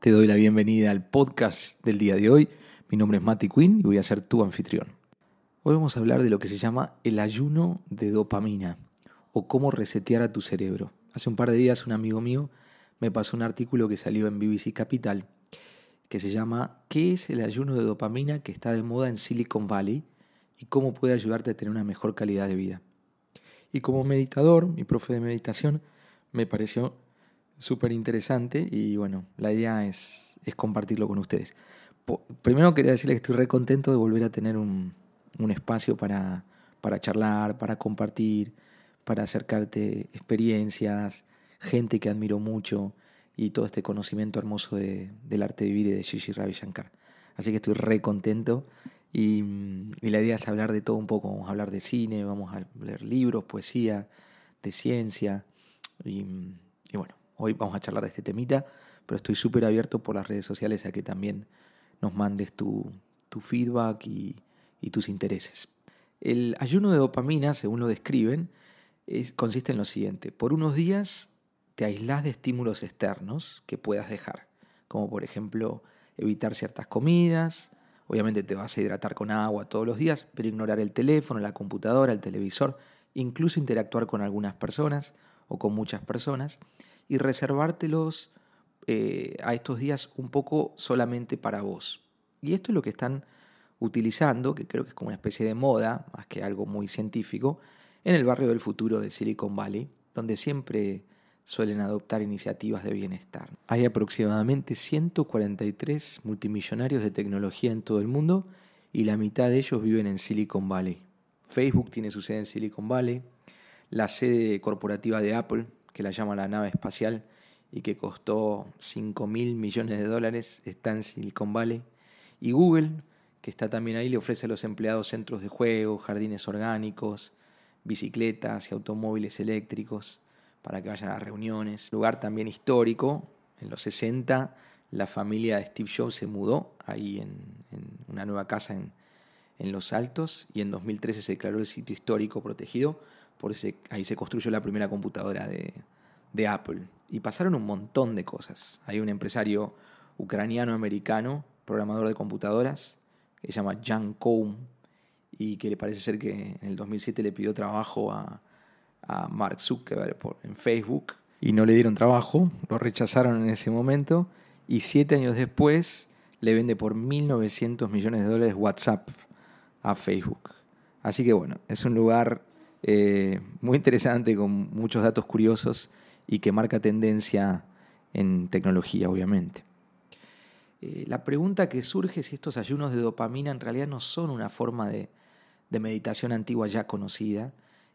Te doy la bienvenida al podcast del día de hoy. Mi nombre es Matty Quinn y voy a ser tu anfitrión. Hoy vamos a hablar de lo que se llama el ayuno de dopamina o cómo resetear a tu cerebro. Hace un par de días un amigo mío me pasó un artículo que salió en BBC Capital que se llama ¿Qué es el ayuno de dopamina que está de moda en Silicon Valley y cómo puede ayudarte a tener una mejor calidad de vida? Y como meditador, mi profe de meditación, me pareció súper interesante y bueno, la idea es, es compartirlo con ustedes. primero quería decirles que estoy re contento de volver a tener un, un espacio para, para charlar, para compartir, para acercarte experiencias, gente que admiro mucho y todo este conocimiento hermoso de, del arte de vivir y de Gigi Ravi Shankar. Así que estoy re contento y, y, la idea es hablar de todo un poco. Vamos a hablar de cine, vamos a leer libros, poesía, de ciencia y, y bueno, Hoy vamos a charlar de este temita, pero estoy súper abierto por las redes sociales a que también nos mandes tu, feedback y, tus intereses. El ayuno de dopamina, según lo describen, consiste en lo siguiente. Por unos días te aislás de estímulos externos que puedas dejar, como por ejemplo evitar ciertas comidas, obviamente te vas a hidratar con agua todos los días, pero ignorar el teléfono, la computadora, el televisor, incluso interactuar con algunas personas o con muchas personas y reservártelos eh, a estos días un poco solamente para vos. Y esto es lo que están utilizando, que creo que es como una especie de moda, más que algo muy científico, en el barrio del futuro de Silicon Valley, donde siempre suelen adoptar iniciativas de bienestar. Hay aproximadamente 143 multimillonarios de tecnología en todo el mundo y la mitad de ellos viven en Silicon Valley. Facebook tiene su sede en Silicon Valley, la sede corporativa de Apple que la llama la nave espacial y que costó 5 mil millones de dólares, está en Silicon Valley. Y Google, que está también ahí, le ofrece a los empleados centros de juego, jardines orgánicos, bicicletas y automóviles eléctricos para que vayan a reuniones. Lugar también histórico, en los 60 la familia de Steve Jobs se mudó ahí en, una nueva casa en, en Los Altos y en 2013 se declaró el sitio histórico protegido por ese, ahí se construyó la primera computadora de, Apple. Y pasaron un montón de cosas. Hay un empresario ucraniano-americano, programador de computadoras, que se llama Jan Koum, y que le parece ser que en el 2007 le pidió trabajo a, Mark Zuckerberg en Facebook y no le dieron trabajo, lo rechazaron en ese momento y siete años después le vende por 1.900 millones de dólares WhatsApp a Facebook. Así que bueno, es un lugar eh, muy interesante, con muchos datos curiosos y que marca tendencia en tecnología, obviamente. Eh, la pregunta que surge es si estos ayunos de dopamina en realidad no son una forma de, de meditación antigua ya conocida,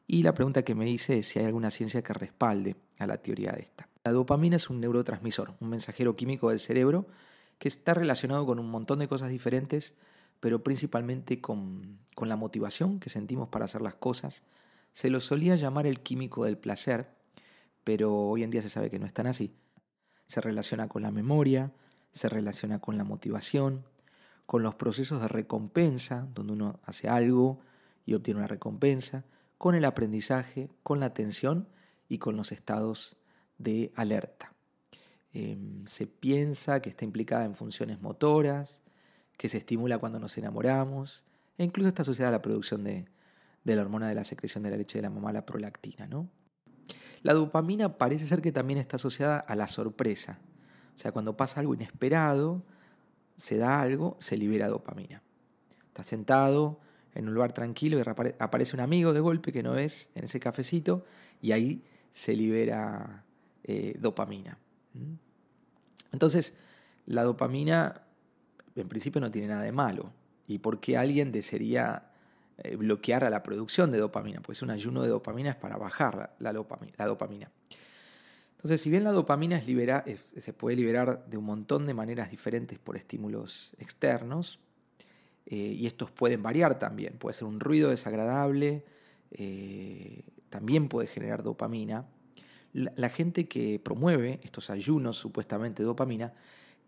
y la pregunta que me hice es si hay alguna ciencia que respalde a la teoría de esta. La dopamina es un neurotransmisor, un mensajero químico del cerebro que está relacionado con un montón de cosas diferentes, pero principalmente con, con la motivación que sentimos para hacer las cosas, se lo solía llamar el químico del placer, pero hoy en día se sabe que no es tan así. Se relaciona con la memoria, se relaciona con la motivación, con los procesos de recompensa, donde uno hace algo y obtiene una recompensa, con el aprendizaje, con la atención y con los estados de alerta. Em, se piensa que está implicada en funciones motoras, que se estimula cuando nos enamoramos, e incluso está asociada a la producción de, de la hormona de la secreción de la leche de la mamá, la prolactina. ¿no? La dopamina parece ser que también está asociada a la sorpresa. O sea, cuando pasa algo inesperado, se da algo, se libera dopamina. Estás sentado en un lugar tranquilo y aparece un amigo de golpe que no ves en ese cafecito y ahí se libera eh, dopamina. Entonces, la dopamina en principio no tiene nada de malo. ¿Y por qué alguien desearía eh, bloquear a la producción de dopamina, pues un ayuno de dopamina es para bajar la, dopamina. Entonces, si bien la dopamina se puede liberar de un montón de maneras diferentes por estímulos externos, eh, y estos pueden variar también, puede ser un ruido desagradable, eh, también puede generar dopamina. la, gente que promueve estos ayunos supuestamente de dopamina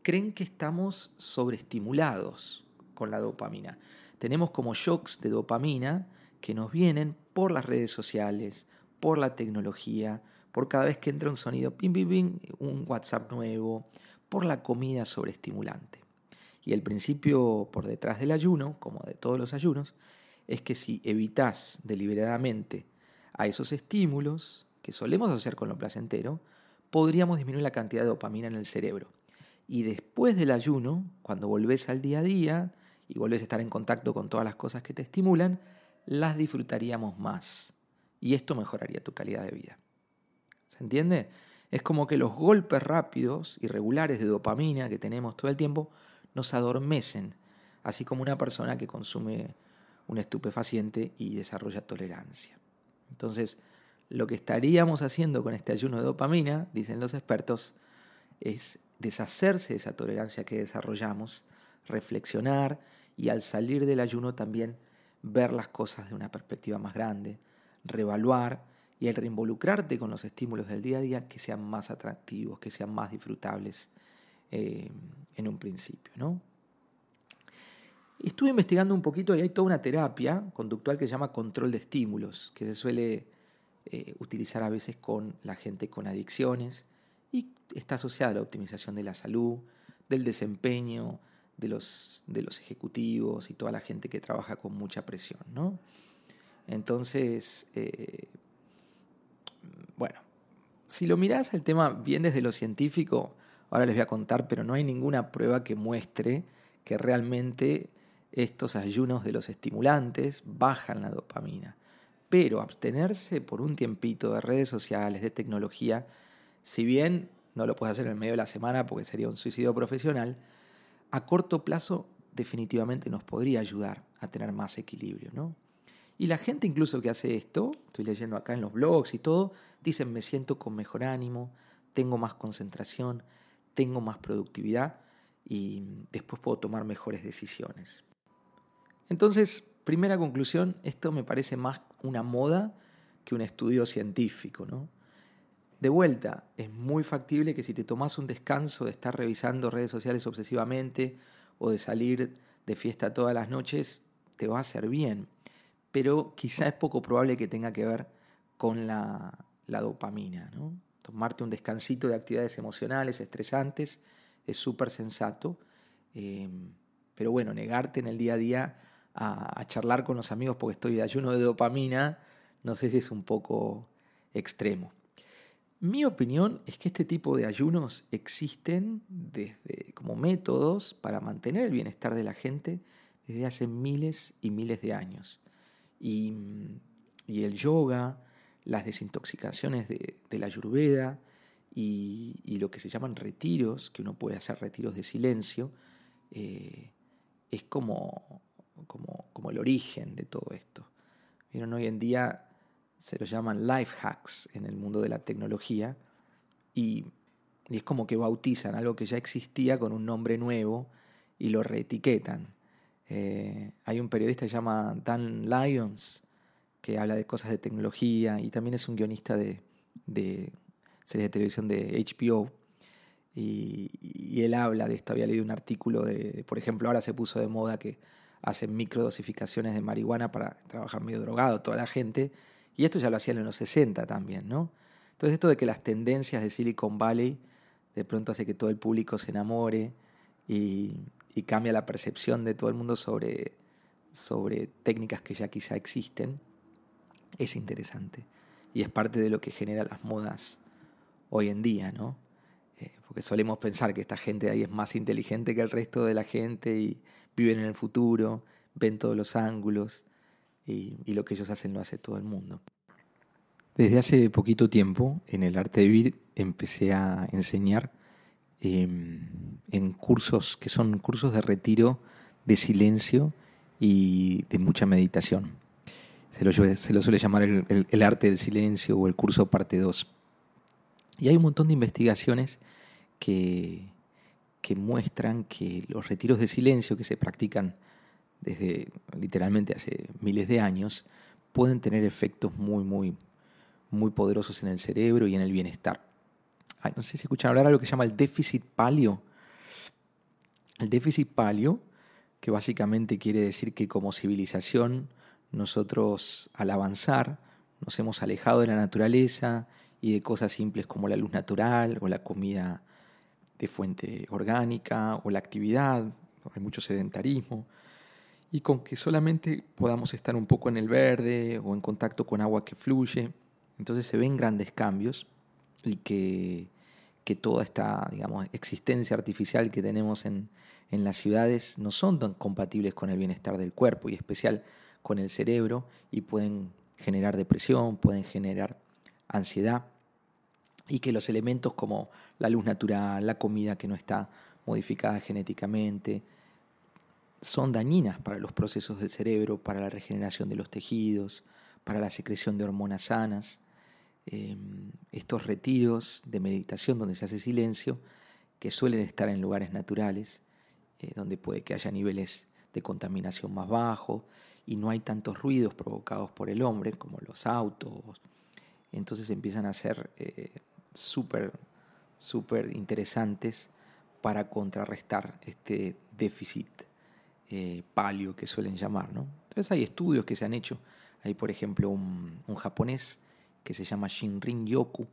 creen que estamos sobreestimulados con la dopamina tenemos como shocks de dopamina que nos vienen por las redes sociales, por la tecnología, por cada vez que entra un sonido, pim, pim, un WhatsApp nuevo, por la comida sobreestimulante. Y el principio por detrás del ayuno, como de todos los ayunos, es que si evitas deliberadamente a esos estímulos que solemos hacer con lo placentero, podríamos disminuir la cantidad de dopamina en el cerebro. Y después del ayuno, cuando volvés al día a día y volvés a estar en contacto con todas las cosas que te estimulan, las disfrutaríamos más. Y esto mejoraría tu calidad de vida. ¿Se entiende? Es como que los golpes rápidos y regulares de dopamina que tenemos todo el tiempo nos adormecen, así como una persona que consume un estupefaciente y desarrolla tolerancia. Entonces, lo que estaríamos haciendo con este ayuno de dopamina, dicen los expertos, es deshacerse de esa tolerancia que desarrollamos, reflexionar y al salir del ayuno también ver las cosas de una perspectiva más grande, reevaluar y al reinvolucrarte con los estímulos del día a día que sean más atractivos, que sean más disfrutables eh, en un principio. ¿no? Estuve investigando un poquito y hay toda una terapia conductual que se llama control de estímulos, que se suele eh, utilizar a veces con la gente con adicciones y está asociada a la optimización de la salud, del desempeño de los, de los ejecutivos y toda la gente que trabaja con mucha presión. ¿no? Entonces, eh, bueno, si lo mirás al tema bien desde lo científico, ahora les voy a contar, pero no hay ninguna prueba que muestre que realmente estos ayunos de los estimulantes bajan la dopamina. Pero abstenerse por un tiempito de redes sociales, de tecnología, si bien no lo puedes hacer en el medio de la semana porque sería un suicidio profesional, a corto plazo definitivamente nos podría ayudar a tener más equilibrio, ¿no? Y la gente incluso que hace esto, estoy leyendo acá en los blogs y todo, dicen me siento con mejor ánimo, tengo más concentración, tengo más productividad y después puedo tomar mejores decisiones. Entonces, primera conclusión, esto me parece más una moda que un estudio científico, ¿no? De vuelta, es muy factible que si te tomas un descanso de estar revisando redes sociales obsesivamente o de salir de fiesta todas las noches, te va a hacer bien. Pero quizá es poco probable que tenga que ver con la, dopamina. ¿no? Tomarte un descansito de actividades emocionales estresantes es súper sensato. Eh, pero bueno, negarte en el día a día a, charlar con los amigos porque estoy de ayuno de dopamina, no sé si es un poco extremo. Mi opinión es que este tipo de ayunos existen desde, como métodos para mantener el bienestar de la gente desde hace miles y miles de años. Y, el yoga, las desintoxicaciones de, la ayurveda y, lo que se llaman retiros, que uno puede hacer retiros de silencio, eh, es como como, como el origen de todo esto. Hoy en día se lo llaman life hacks en el mundo de la tecnología y, es como que bautizan algo que ya existía con un nombre nuevo y lo reetiquetan. Eh, hay un periodista que se llama Dan Lyons que habla de cosas de tecnología y también es un guionista de, de series de televisión de HBO. Y, y, él habla de esto, había leído un artículo de, por ejemplo, ahora se puso de moda que hacen microdosificaciones de marihuana para trabajar medio drogado toda la gente, y esto ya lo hacían en los 60 también, ¿no? Entonces esto de que las tendencias de Silicon Valley de pronto hace que todo el público se enamore y, cambia la percepción de todo el mundo sobre, sobre técnicas que ya quizá existen, es interesante. Y es parte de lo que genera las modas hoy en día, ¿no? Eh, porque solemos pensar que esta gente ahí es más inteligente que el resto de la gente y viven en el futuro, ven todos los ángulos y, lo que ellos hacen lo hace todo el mundo. Desde hace poquito tiempo, en el arte de vivir, empecé a enseñar em, en cursos que son cursos de retiro, de silencio y de mucha meditación. Se lo, se lo suele llamar el, arte del silencio o el curso parte 2. Y hay un montón de investigaciones que, que muestran que los retiros de silencio que se practican desde literalmente hace miles de años pueden tener efectos muy, muy, muy poderosos en el cerebro y en el bienestar. no sé si escuchan hablar de lo que se llama el déficit palio. El déficit palio, que básicamente quiere decir que como civilización nosotros al avanzar nos hemos alejado de la naturaleza y de cosas simples como la luz natural o la comida de fuente orgánica o la actividad, hay mucho sedentarismo, y con que solamente podamos estar un poco en el verde o en contacto con agua que fluye, entonces se ven grandes cambios y que, que toda esta digamos, existencia artificial que tenemos en, en las ciudades no son tan compatibles con el bienestar del cuerpo y especial con el cerebro y pueden generar depresión, pueden generar ansiedad y que los elementos como la luz natural, la comida que no está modificada genéticamente, son dañinas para los procesos del cerebro, para la regeneración de los tejidos, para la secreción de hormonas sanas. Em, estos retiros de meditación donde se hace silencio, que suelen estar en lugares naturales, eh, donde puede que haya niveles de contaminación más bajos y no hay tantos ruidos provocados por el hombre como los autos. Entonces empiezan a ser eh, súper, súper interesantes para contrarrestar este déficit eh, palio que suelen llamar. ¿no? Entonces hay estudios que se han hecho. Hay, por ejemplo, un, japonés que se llama Shinrin Yoku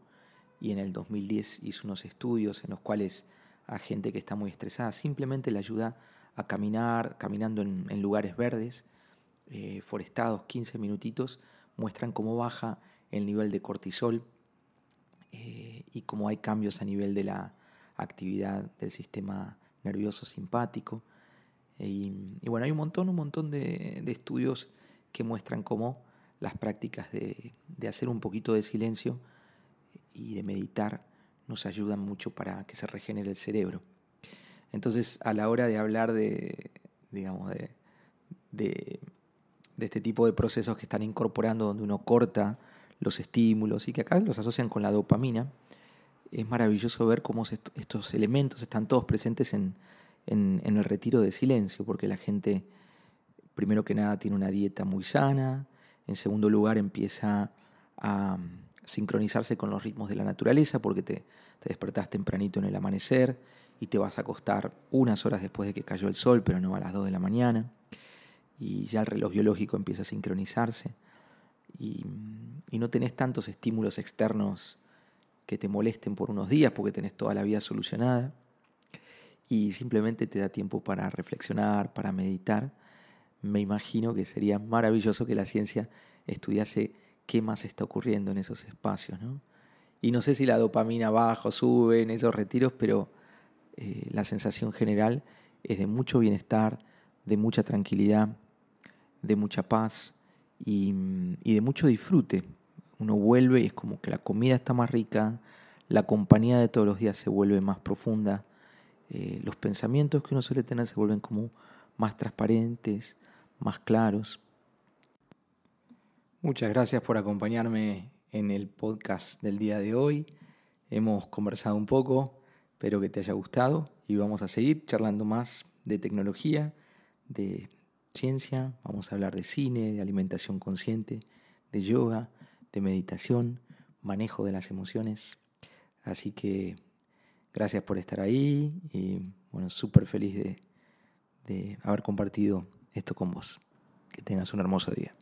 y en el 2010 hizo unos estudios en los cuales a gente que está muy estresada simplemente le ayuda a caminar, caminando en, lugares verdes, eh, forestados, 15 minutitos, muestran cómo baja el nivel de cortisol eh, y cómo hay cambios a nivel de la actividad del sistema nervioso simpático. Y, bueno, hay un montón, un montón de, estudios que muestran cómo las prácticas de, hacer un poquito de silencio y de meditar nos ayudan mucho para que se regenere el cerebro. Entonces, a la hora de hablar de, digamos, de, de, este tipo de procesos que están incorporando, donde uno corta los estímulos y que acá los asocian con la dopamina, es maravilloso ver cómo estos elementos están todos presentes en, en, el retiro de silencio, porque la gente, primero que nada, tiene una dieta muy sana, en segundo lugar, empieza a mm, sincronizarse con los ritmos de la naturaleza, porque te, te despertás tempranito en el amanecer y te vas a acostar unas horas después de que cayó el sol, pero no a las 2 de la mañana, y ya el reloj biológico empieza a sincronizarse, y, mm, y no tenés tantos estímulos externos que te molesten por unos días porque tenés toda la vida solucionada y simplemente te da tiempo para reflexionar, para meditar, me imagino que sería maravilloso que la ciencia estudiase qué más está ocurriendo en esos espacios. ¿no? Y no sé si la dopamina baja o sube en esos retiros, pero eh, la sensación general es de mucho bienestar, de mucha tranquilidad, de mucha paz y, y de mucho disfrute. Uno vuelve y es como que la comida está más rica, la compañía de todos los días se vuelve más profunda eh, los pensamientos que uno suele tener se vuelven como más transparentes, más claros. Muchas gracias por acompañarme en el podcast del día de hoy. Hemos conversado un poco, espero que te haya gustado y vamos a seguir charlando más de tecnología, de ciencia, vamos a hablar de cine, de alimentación consciente, de yoga, de meditación, manejo de las emociones. Así que Gracias por estar ahí y bueno, súper feliz de, de haber compartido esto con vos. Que tengas un hermoso día.